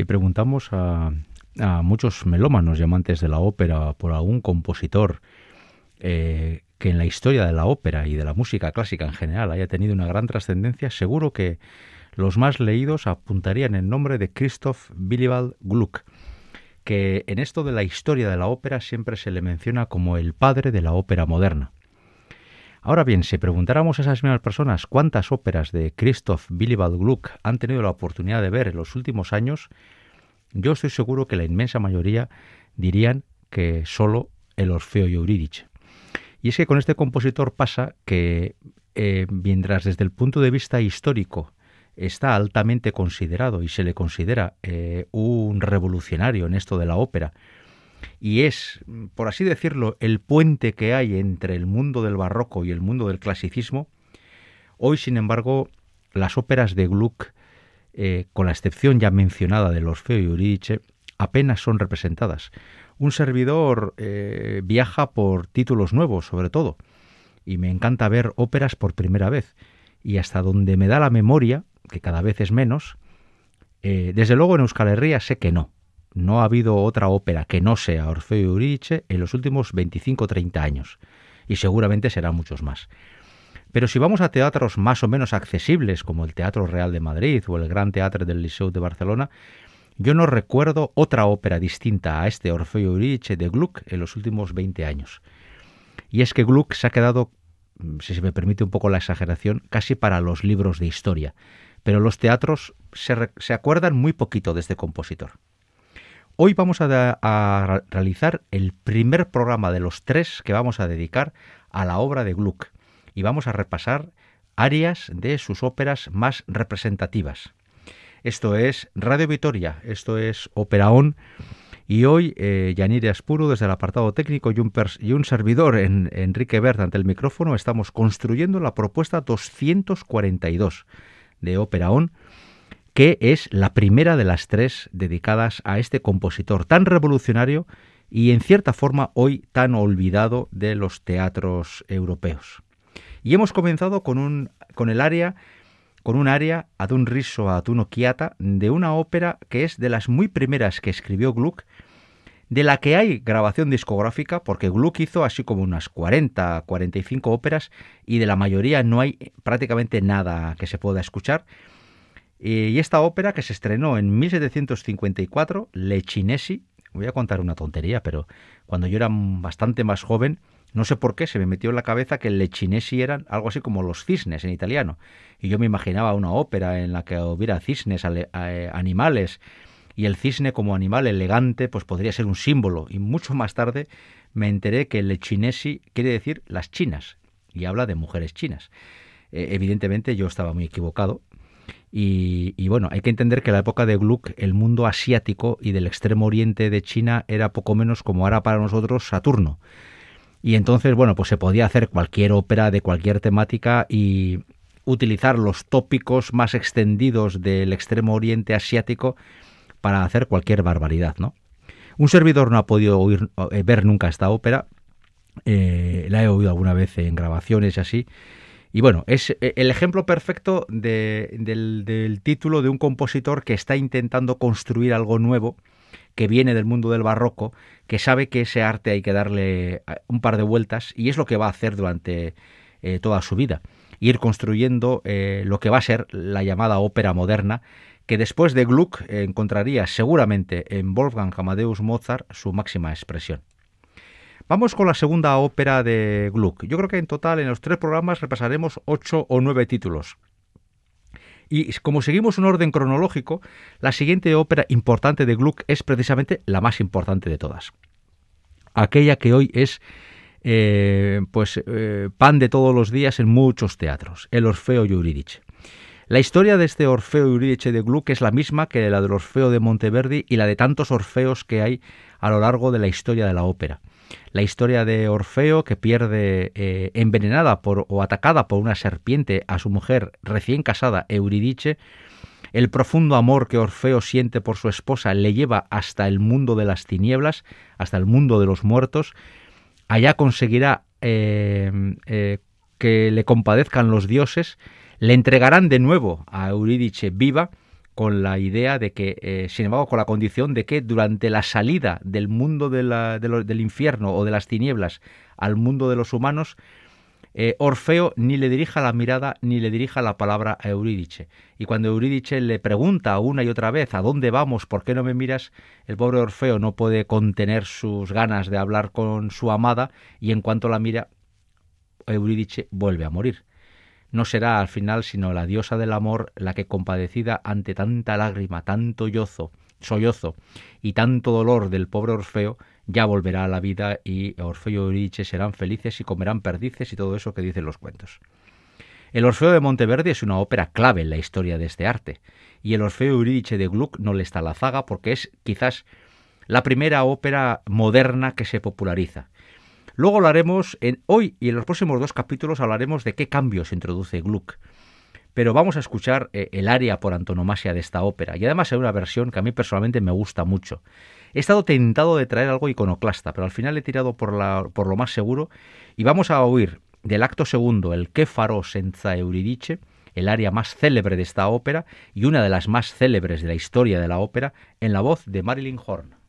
Si preguntamos a, muchos melómanos y amantes de la ópera por algún compositor eh, que en la historia de la ópera y de la música clásica en general haya tenido una gran trascendencia, seguro que los más leídos apuntarían el nombre de Christoph Willibald Gluck, que en esto de la historia de la ópera siempre se le menciona como el padre de la ópera moderna. Ahora bien, si preguntáramos a esas mismas personas cuántas óperas de Christoph Willibald Gluck han tenido la oportunidad de ver en los últimos años, yo estoy seguro que la inmensa mayoría dirían que solo el Orfeo y Eurídice. Y es que con este compositor pasa que, eh, mientras desde el punto de vista histórico está altamente considerado y se le considera eh, un revolucionario en esto de la ópera, y es, por así decirlo, el puente que hay entre el mundo del barroco y el mundo del clasicismo, hoy, sin embargo, las óperas de Gluck, eh, con la excepción ya mencionada de Orfeo y Eurídice, apenas son representadas. Un servidor eh, viaja por títulos nuevos, sobre todo, y me encanta ver óperas por primera vez. Y hasta donde me da la memoria, que cada vez es menos, eh, desde luego en Euskal Herria sé que no. No ha habido otra ópera que no sea Orfeo y Eurídice en los últimos 25 o 30 años, y seguramente serán muchos más. Pero si vamos a teatros más o menos accesibles, como el Teatro Real de Madrid o el Gran Teatro del Liceu de Barcelona, yo no recuerdo otra ópera distinta a este Orfeo y Eurídice de Gluck en los últimos 20 años. Y es que Gluck se ha quedado, si se me permite un poco la exageración, casi para los libros de historia. Pero los teatros se acuerdan muy poquito de este compositor. Hoy vamos a, realizar el primer programa de los tres que vamos a dedicar a la obra de Gluck. Y vamos a repasar áreas de sus óperas más representativas. Esto es Radio Vitoria, esto es Ópera On. Y hoy eh, Yanire Aspuro desde el apartado técnico y un, servidor en, Enrique Bert ante el micrófono estamos construyendo la propuesta 242 de Ópera On que es la primera de las tres dedicadas a este compositor tan revolucionario y en cierta forma hoy tan olvidado de los teatros europeos. Y hemos comenzado con, un, con el área con un área ad un riso ad uno chiata de una ópera que es de las muy primeras que escribió Gluck, de la que hay grabación discográfica, porque Gluck hizo así como unas 40, 45 óperas y de la mayoría no hay prácticamente nada que se pueda escuchar, y esta ópera que se estrenó en 1754, Le Cinesi, voy a contar una tontería, pero cuando yo era bastante más joven, no sé por qué se me metió en la cabeza que Le Cinesi eran algo así como los cisnes en italiano. Y yo me imaginaba una ópera en la que hubiera cisnes, eh, animales, y el cisne como animal elegante, pues podría ser un símbolo. Y mucho más tarde me enteré que Le Cinesi quiere decir las chinas, y habla de mujeres chinas. Eh, evidentemente yo estaba muy equivocado, y, bueno, hay que entender que en la época de Gluck el mundo asiático y del extremo oriente de China era poco menos como ahora para nosotros Saturno. Y entonces, bueno, pues se podía hacer cualquier ópera de cualquier temática y utilizar los tópicos más extendidos del extremo oriente asiático para hacer cualquier barbaridad, ¿no? Un servidor no ha podido oír, eh, ver nunca esta ópera, eh, la he oído alguna vez en grabaciones y así, y bueno, es eh, el ejemplo perfecto del, título de un compositor que está intentando construir algo nuevo, que viene del mundo del barroco, que sabe que ese arte hay que darle eh, un par de vueltas y es lo que va a hacer durante eh, toda su vida. Ir construyendo lo que va a ser la llamada ópera moderna, que después de Gluck encontraría seguramente en Wolfgang Amadeus Mozart su máxima expresión. Vamos con la segunda ópera de Gluck. Yo creo que en total en los tres programas repasaremos ocho o nueve títulos. Y como seguimos un orden cronológico, la siguiente ópera importante de Gluck es precisamente la más importante de todas. Aquella que hoy es eh, pues eh, pan de todos los días en muchos teatros, el Orfeo y Eurídice. La historia de este Orfeo y Eurídice de Gluck es la misma que la del Orfeo de Monteverdi y la de tantos Orfeos que hay a lo largo de la historia de la ópera la historia de Orfeo que pierde eh, envenenada por, o atacada por una serpiente a su mujer recién casada Euridice, el profundo amor que Orfeo siente por su esposa le lleva hasta el mundo de las tinieblas, hasta el mundo de los muertos. Allá conseguirá eh, eh, que le compadezcan los dioses, le entregarán de nuevo a Eurídice viva con la idea de que, eh, sin embargo, con la condición de que durante la salida del mundo del infierno o de las tinieblas al mundo de los humanos, eh, Orfeo ni le dirija la mirada ni le dirija la palabra a Eurídice. Y cuando Eurídice le pregunta una y otra vez ¿a dónde vamos? ¿Por qué no me miras? El pobre Orfeo no puede contener sus ganas de hablar con su amada y en cuanto la mira, Eurídice vuelve a morir. No será al final sino la diosa del amor la que compadecida ante tanta lágrima, tanto yozo, sollozo y tanto dolor del pobre Orfeo, ya volverá a la vida y Orfeo y Euridice serán felices y comerán perdices y todo eso que dicen los cuentos. El Orfeo de Monteverdi es una ópera clave en la historia de este arte, y el Orfeo Euridice de Gluck no le está la zaga porque es quizás la primera ópera moderna que se populariza. Luego hablaremos, en, hoy y en los próximos dos capítulos hablaremos de qué cambios introduce Gluck. Pero vamos a escuchar eh, el aria por antonomasia de esta ópera, y además es una versión que a mí personalmente me gusta mucho. He estado tentado de traer algo iconoclasta, pero al final he tirado por, lo más seguro y vamos a oír del acto segundo el Que farò senza Euridice, el aria más célebre de esta ópera y una de las más célebres de la historia de la ópera, en la voz de Marilyn Horn.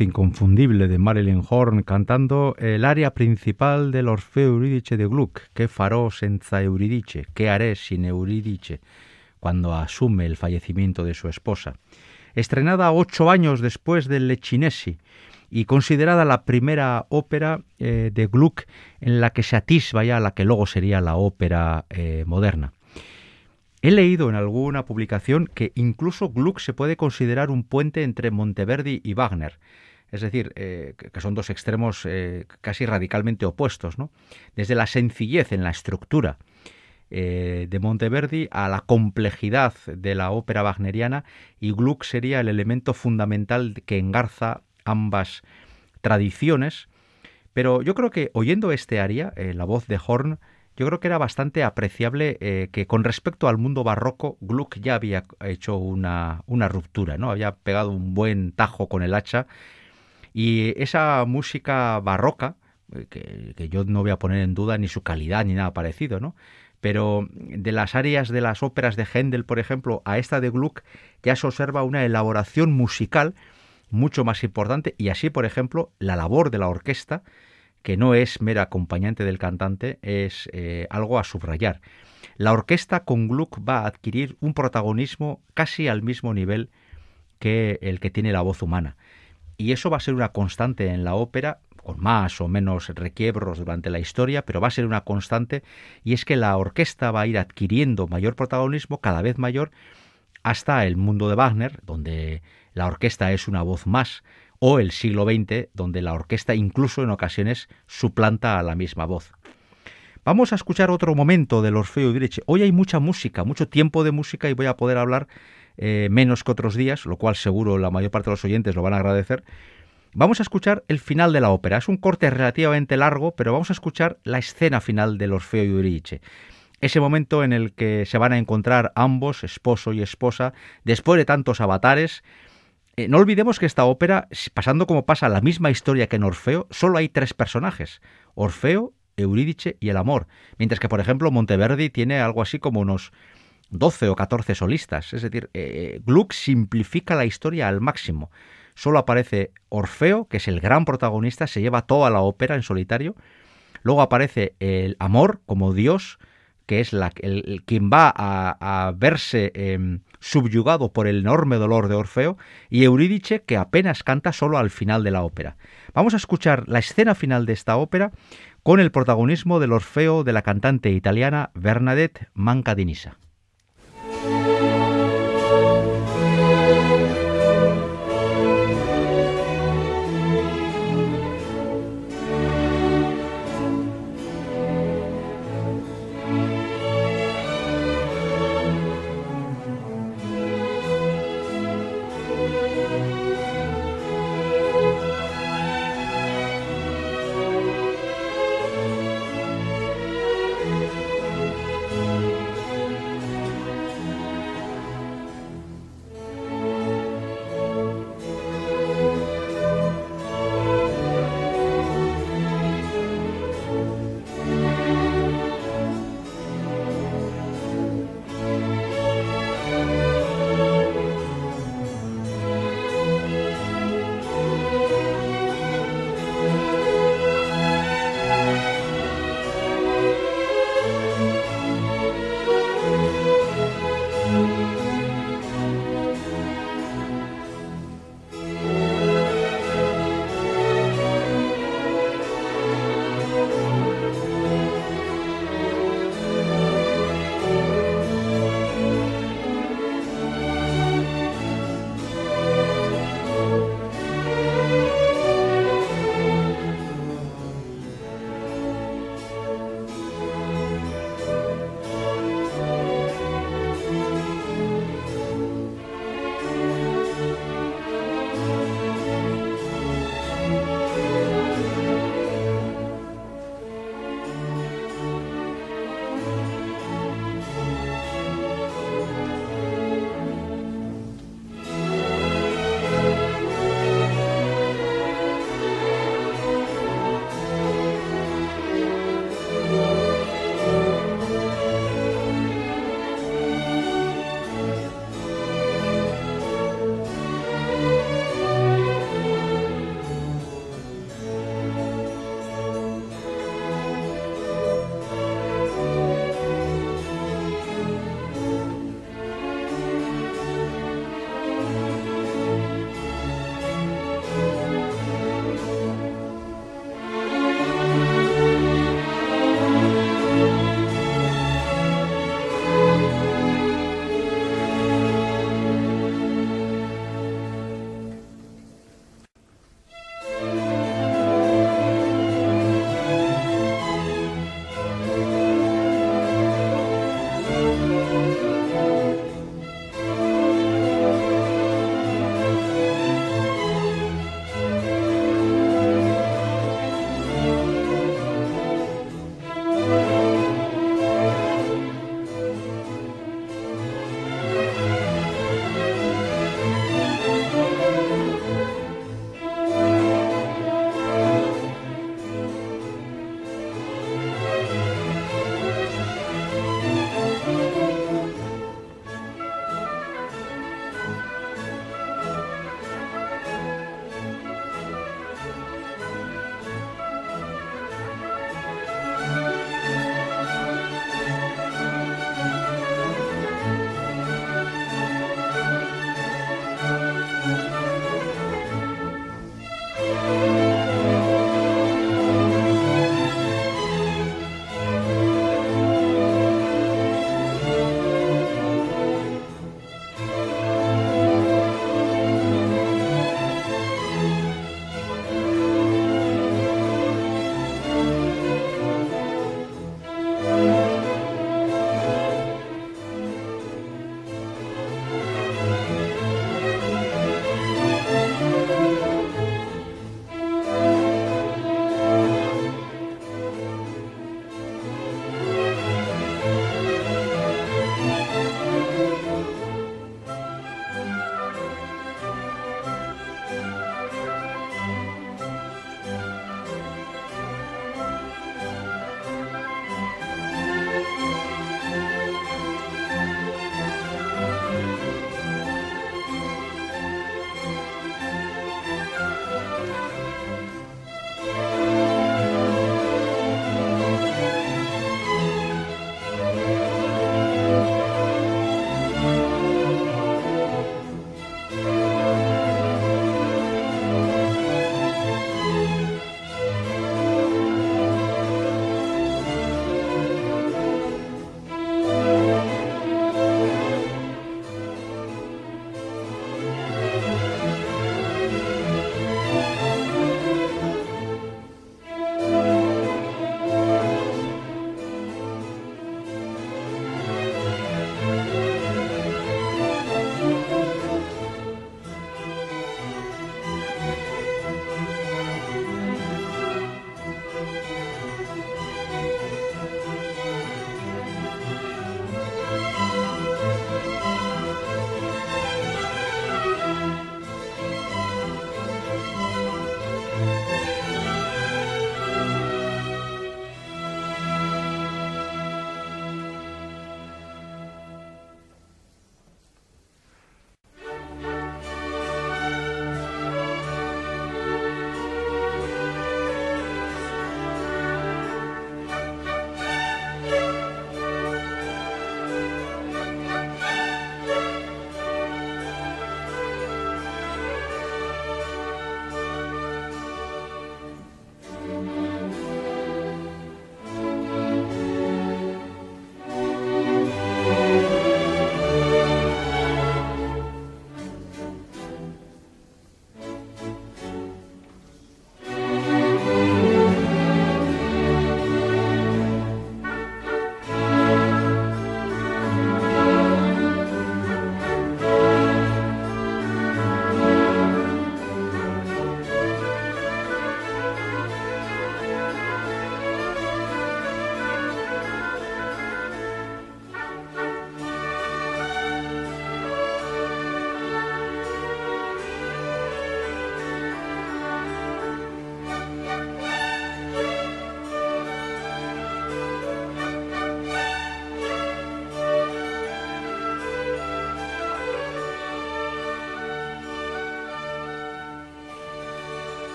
Inconfundible de Marilyn Horn cantando el área principal del Orfeo Euridice de Gluck, que farò senza Euridice, que haré sin Euridice, cuando asume el fallecimiento de su esposa. Estrenada ocho años después del Lechinesi y considerada la primera ópera eh, de Gluck en la que se atisba ya la que luego sería la ópera eh, moderna. He leído en alguna publicación que incluso Gluck se puede considerar un puente entre Monteverdi y Wagner. Es decir, eh, que son dos extremos eh, casi radicalmente opuestos, ¿no? Desde la sencillez en la estructura eh, de Monteverdi a la complejidad de la ópera wagneriana y Gluck sería el elemento fundamental que engarza ambas tradiciones. Pero yo creo que oyendo este aria, la voz de Horn, yo creo que era bastante apreciable eh, que con respecto al mundo barroco, Gluck ya había hecho una, una ruptura, ¿no? Había pegado un buen tajo con el hacha y esa música barroca, eh, que, que, yo no voy a poner en duda ni su calidad ni nada parecido, ¿no? Pero de las áreas de las óperas de Händel, por ejemplo, a esta de Gluck, ya se observa una elaboración musical mucho más importante y así, por ejemplo, la labor de la orquesta que no es mera acompañante del cantante, es eh, algo a subrayar. La orquesta con Gluck va a adquirir un protagonismo casi al mismo nivel que el que tiene la voz humana. Y eso va a ser una constante en la ópera, con más o menos requiebros durante la historia, pero va a ser una constante, y es que la orquesta va a ir adquiriendo mayor protagonismo, cada vez mayor, hasta el mundo de Wagner, donde la orquesta es una voz más, o el siglo XX, donde la orquesta incluso en ocasiones suplanta a la misma voz. Vamos a escuchar otro momento del Orfeo Euridice. Hoy hay mucha música, mucho tiempo de música y voy a poder hablar eh, menos que otros días, lo cual seguro la mayor parte de los oyentes lo van a agradecer. Vamos a escuchar el final de la ópera. Es un corte relativamente largo, pero vamos a escuchar la escena final del Orfeo Euridice. Ese momento en el que se van a encontrar ambos, esposo y esposa, después de tantos avatares, eh, no olvidemos que esta ópera, pasando como pasa la misma historia que en Orfeo, solo hay tres personajes, Orfeo, Eurídice y el amor, mientras que, por ejemplo, Monteverdi tiene algo así como unos 12 o 14 solistas, es decir, eh, Gluck simplifica la historia al máximo. Solo aparece Orfeo, que es el gran protagonista, se lleva toda la ópera en solitario, luego aparece el amor como Dios, que es la, el, quien va a, verse em, subyugado por el enorme dolor de Orfeo, y Eurídice, que apenas canta solo al final de la ópera. Vamos a escuchar la escena final de esta ópera con el protagonismo del Orfeo de la cantante italiana Bernadette Mancadinisa.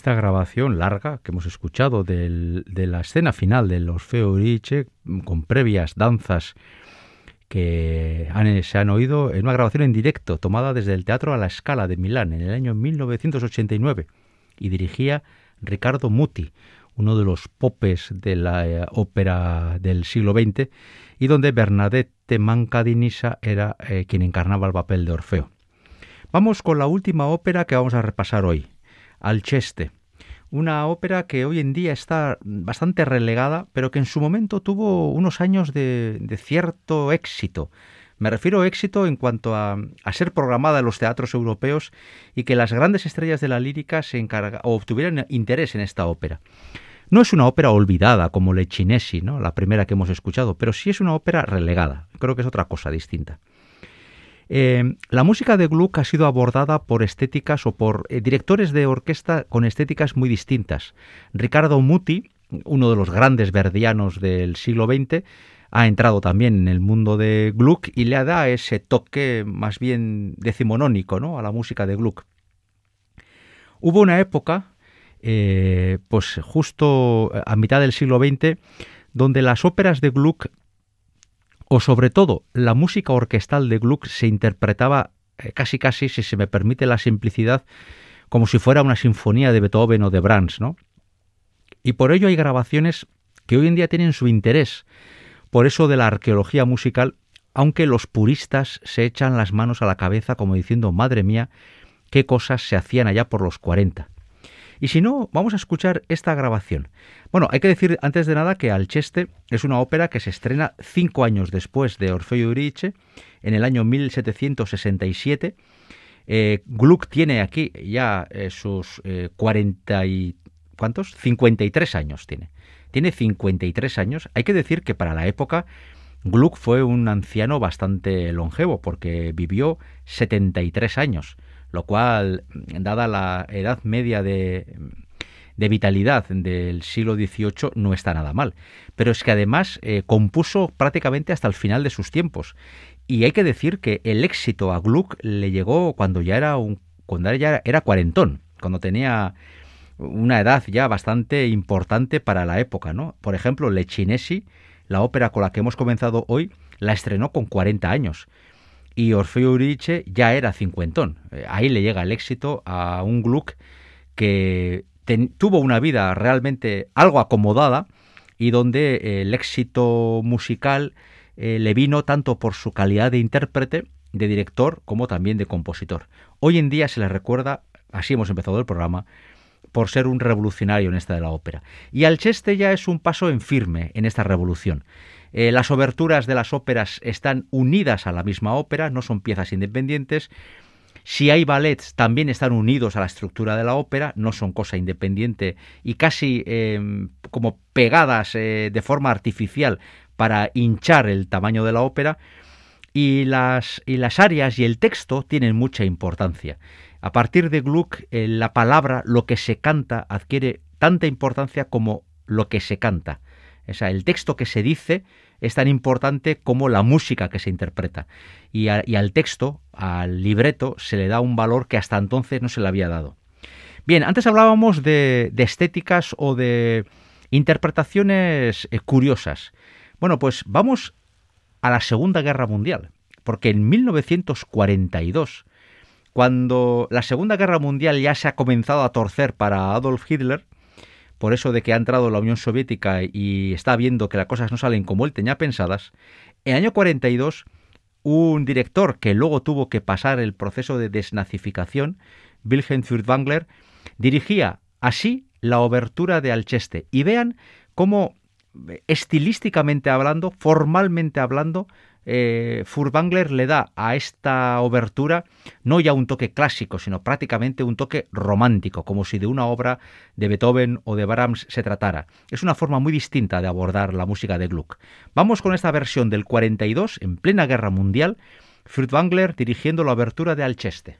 Esta grabación larga que hemos escuchado de la escena final del Orfeo Euridice, con previas danzas que se han oído en una grabación en directo tomada desde el Teatro a la Scala de Milán en el año 1989 y dirigía Ricardo Muti, uno de los popes de la eh, ópera del siglo XX y donde Bernadette Mancadinisa era eh, quien encarnaba el papel de Orfeo. Vamos con la última ópera que vamos a repasar hoy, Alceste, una ópera que hoy en día está bastante relegada, pero que en su momento tuvo unos años de, cierto éxito. Me refiero a éxito en cuanto a, ser programada en los teatros europeos y que las grandes estrellas de la lírica se encarga, o obtuvieran interés en esta ópera. No es una ópera olvidada como Le Cinesi, ¿no? la primera que hemos escuchado, pero sí es una ópera relegada. Creo que es otra cosa distinta. Eh, la música de Gluck ha sido abordada por estéticas o por eh, directores de orquesta con estéticas muy distintas. Ricardo Muti, uno de los grandes verdianos del siglo XX, ha entrado también en el mundo de Gluck y le da ese toque más bien decimonónico a la música de Gluck. Hubo una época, eh, pues justo a mitad del siglo XX, donde las óperas de Gluck o sobre todo la música orquestal de Gluck se interpretaba eh, casi casi, si se me permite la simplicidad, como si fuera una sinfonía de Beethoven o de Brahms, ¿no? Y por ello hay grabaciones que hoy en día tienen su interés, por eso de la arqueología musical, aunque los puristas se echan las manos a la cabeza como diciendo, madre mía, qué cosas se hacían allá por los 40. Y si no, vamos a escuchar esta grabación. Bueno, hay que decir antes de nada que Alceste es una ópera que se estrena cinco años después de Orfeo y Euridice, en el año 1767. Eh, Gluck tiene aquí ya eh, sus 40 eh, y... ¿Cuántos? 53 años tiene. Tiene 53 años. Hay que decir que para la época Gluck fue un anciano bastante longevo porque vivió 73 años lo cual, dada la edad media de, vitalidad del siglo XVIII, no está nada mal. Pero es que además eh, compuso prácticamente hasta el final de sus tiempos. Y hay que decir que el éxito a Gluck le llegó cuando ya era un, cuando ya era cuarentón, cuando tenía una edad ya bastante importante para la época, ¿no? Por ejemplo, Le Cinesi, la ópera con la que hemos comenzado hoy, la estrenó con 40 años y Orfeo Euridice ya era cincuentón. Eh, ahí le llega el éxito a un Gluck que tuvo una vida realmente algo acomodada y donde el éxito musical eh, le vino tanto por su calidad de intérprete, de director, como también de compositor. Hoy en día se le recuerda, así hemos empezado el programa, por ser un revolucionario en esta de la ópera. Y Alceste ya es un paso en firme en esta revolución. Eh, las oberturas de las óperas están unidas a la misma ópera, no son piezas independientes. Si hay ballets, también están unidos a la estructura de la ópera, no son cosa independiente y casi em, como pegadas eh, de forma artificial para hinchar el tamaño de la ópera. Y las, y las áreas y el texto tienen mucha importancia. A partir de Gluck, eh, la palabra, lo que se canta, adquiere tanta importancia como lo que se canta. El texto que se dice es tan importante como la música que se interpreta. Y, al texto, al libreto, se le da un valor que hasta entonces no se le había dado. Bien, antes hablábamos de, estéticas o de interpretaciones eh, curiosas. Bueno, pues vamos a la Segunda Guerra Mundial, porque en 1942, cuando la Segunda Guerra Mundial ya se ha comenzado a torcer para Adolf Hitler, por eso de que ha entrado la Unión Soviética y está viendo que las cosas no salen como él tenía pensadas, en el año 42 un director que luego tuvo que pasar el proceso de desnazificación, Wilhelm Furtwängler, dirigía así la obertura de Alceste. Y vean cómo estilísticamente hablando, formalmente hablando, eh, Furtwängler le da a esta obertura no ya un toque clásico, sino prácticamente un toque romántico, como si de una obra de Beethoven o de Brahms se tratara. Es una forma muy distinta de abordar la música de Gluck. Vamos con esta versión del 42, en plena guerra mundial, Furtwängler dirigiendo la obertura de Alceste.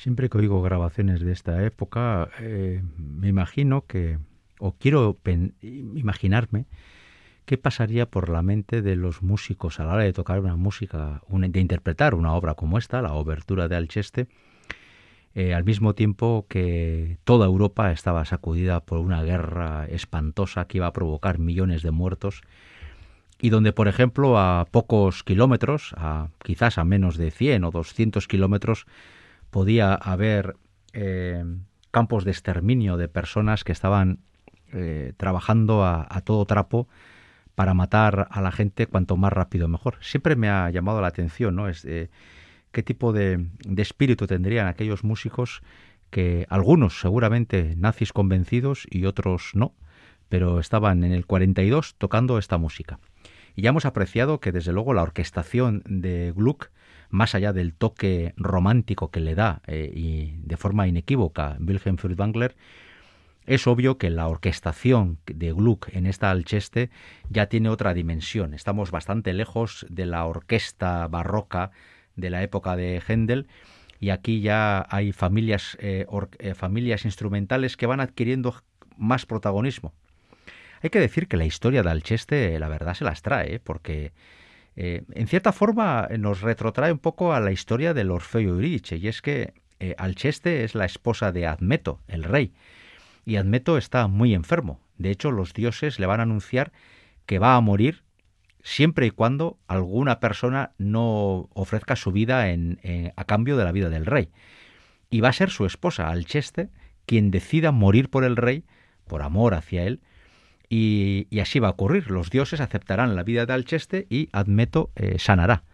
Siempre que oigo grabaciones de esta época, eh, me imagino que, o quiero imaginarme, qué pasaría por la mente de los músicos a la hora de tocar una música, de interpretar una obra como esta, la obertura de Alcheste, eh, al mismo tiempo que toda Europa estaba sacudida por una guerra espantosa que iba a provocar millones de muertos y donde, por ejemplo, a pocos kilómetros, a, quizás a menos de 100 o 200 kilómetros, podía haber eh, campos de exterminio de personas que estaban eh, trabajando a, todo trapo para matar a la gente cuanto más rápido mejor. Siempre me ha llamado la atención, ¿no? Es, qué tipo de, de espíritu tendrían aquellos músicos que algunos seguramente nazis convencidos y otros no, pero estaban en el 42 tocando esta música. Y ya hemos apreciado que desde luego la orquestación de Gluck más allá del toque romántico que le da eh, y de forma inequívoca Wilhelm Furtwängler, es obvio que la orquestación de Gluck en esta Alcheste ya tiene otra dimensión. Estamos bastante lejos de la orquesta barroca de la época de Händel y aquí ya hay familias, eh, eh, familias instrumentales que van adquiriendo más protagonismo. Hay que decir que la historia de Alcheste, la verdad, se las trae, porque eh, en cierta forma nos retrotrae un poco a la historia del Orfeo Euridice, y es que eh, Alcheste es la esposa de Admeto, el rey, y Admeto está muy enfermo. De hecho, los dioses le van a anunciar que va a morir siempre y cuando alguna persona no ofrezca su vida a cambio de la vida del rey. Y va a ser su esposa, Alcheste, quien decida morir por el rey, por amor hacia él, y, así va a ocurrir. Los dioses aceptarán la vida de Alcheste y Admeto eh, sanará.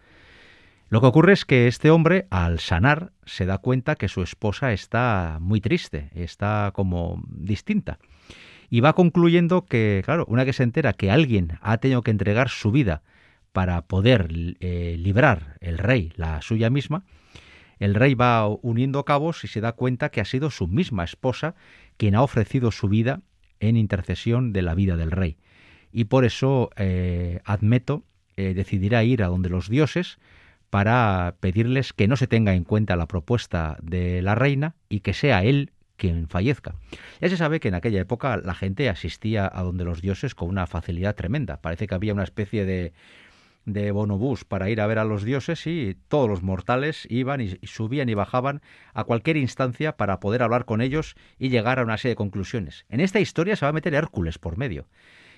Lo que ocurre es que este hombre, al sanar, se da cuenta que su esposa está muy triste, está como distinta. Y va concluyendo que, claro, una que se entera que alguien ha tenido que entregar su vida para poder eh, librar el rey, la suya misma, el rey va uniendo cabos y se da cuenta que ha sido su misma esposa quien ha ofrecido su vida en intercesión de la vida del rey. Y por eso eh, Admeto eh, decidirá ir a donde los dioses para pedirles que no se tenga en cuenta la propuesta de la reina y que sea él quien fallezca. Ya se sabe que en aquella época la gente asistía a donde los dioses con una facilidad tremenda. Parece que había una especie de, de bonobús para ir a ver a los dioses y todos los mortales iban y, subían y bajaban a cualquier instancia para poder hablar con ellos y llegar a una serie de conclusiones. En esta historia se va a meter Hércules por medio.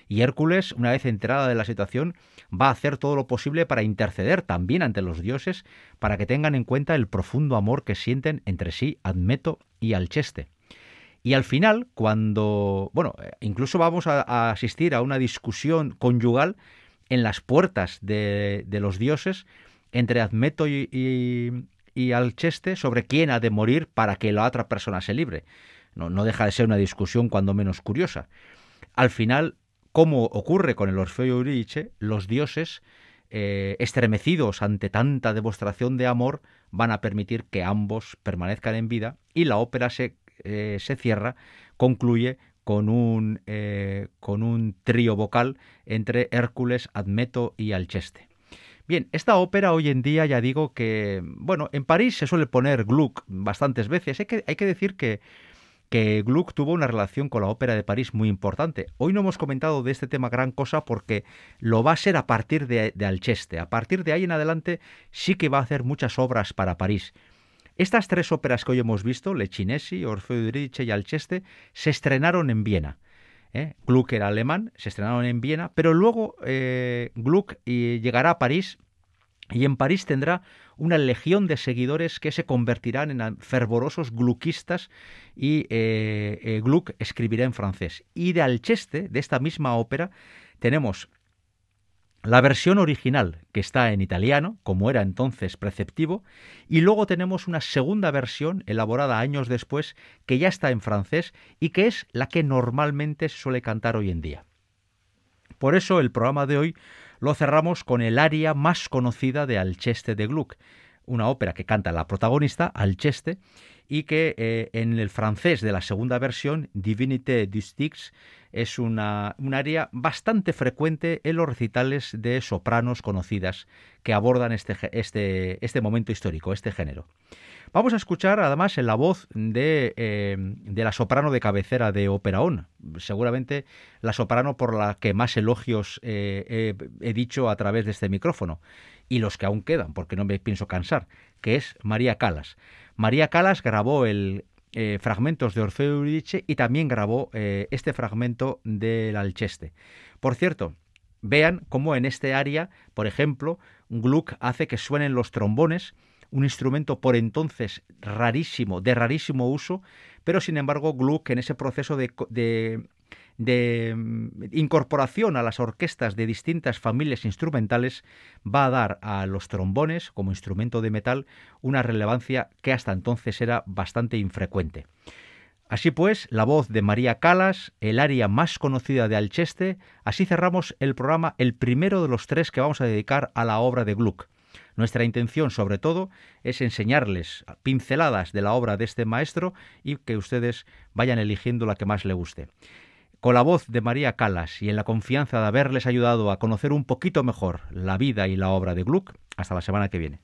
Y Hércules, una vez enterada de la situación, va a hacer todo lo posible para interceder también ante los dioses para que tengan en cuenta el profundo amor que sienten entre sí Admeto y Alcheste. Y al final, cuando, bueno, incluso vamos a asistir a una discusión conyugal en las puertas de, los dioses entre Admeto y, Alcheste sobre quién ha de morir para que la otra persona se libre. No, deja de ser una discusión cuando menos curiosa. Al final, como ocurre con el Orfeo y Eurídice, los dioses, eh, estremecidos ante tanta demostración de amor, van a permitir que ambos permanezcan en vida y la ópera se, eh, se cierra, concluye con un, eh, con un trío vocal entre Hércules, Admeto y Alcheste. Bien, esta ópera hoy en día ya digo que, bueno, en París se suele poner Gluck bastantes veces. Hay que, decir que, que Gluck tuvo una relación con la ópera de París muy importante. Hoy no hemos comentado de este tema gran cosa porque lo va a ser a partir de, de Alcheste. A partir de ahí en adelante sí que va a hacer muchas obras para París. Estas tres óperas que hoy hemos visto, Lechinesi, Orfeo Eurídice y Alcheste, se estrenaron en Viena. ¿eh? Gluck era alemán, se estrenaron en Viena, pero luego eh, Gluck llegará a París y en París tendrá una legión de seguidores que se convertirán en fervorosos gluckistas y eh, Gluck escribirá en francés. Y de Alcheste, de esta misma ópera, tenemos la versión original, que está en italiano, como era entonces preceptivo, y luego tenemos una segunda versión, elaborada años después, que ya está en francés y que es la que normalmente se suele cantar hoy en día. Por eso el programa de hoy lo cerramos con el aria más conocida de Alcheste de Gluck, una ópera que canta la protagonista, Alceste, y que eh, en el francés de la segunda versión, Divinité du Styx, es una, un área bastante frecuente en los recitales de sopranos conocidas que abordan este, este, este momento histórico, este género. Vamos a escuchar además en la voz de, eh, de la soprano de cabecera de Operaón, seguramente la soprano por la que más elogios eh, he dicho a través de este micrófono, y los que aún quedan, porque no me pienso cansar, que es María Calas. María Calas grabó el, eh, fragmentos de Orfeo Eurídice y también grabó este fragmento del Alcheste. Por cierto, vean cómo en este área, por ejemplo, Gluck hace que suenen los trombones un instrumento por entonces rarísimo, de rarísimo uso, pero sin embargo Gluck en ese proceso de, mm, incorporación a las orquestas de distintas familias instrumentales va a dar a los trombones como instrumento de metal una relevancia que hasta entonces era bastante infrecuente. Así pues, la voz de María Calas, el área más conocida de Alcheste, así cerramos el programa, el primero de los tres que vamos a dedicar a la obra de Gluck. Nuestra intención, sobre todo, es enseñarles pinceladas de la obra de este maestro y que ustedes vayan eligiendo la que más le guste. Con la voz de María Calas y en la confianza de haberles ayudado a conocer un poquito mejor la vida y la obra de Gluck, hasta la semana que viene.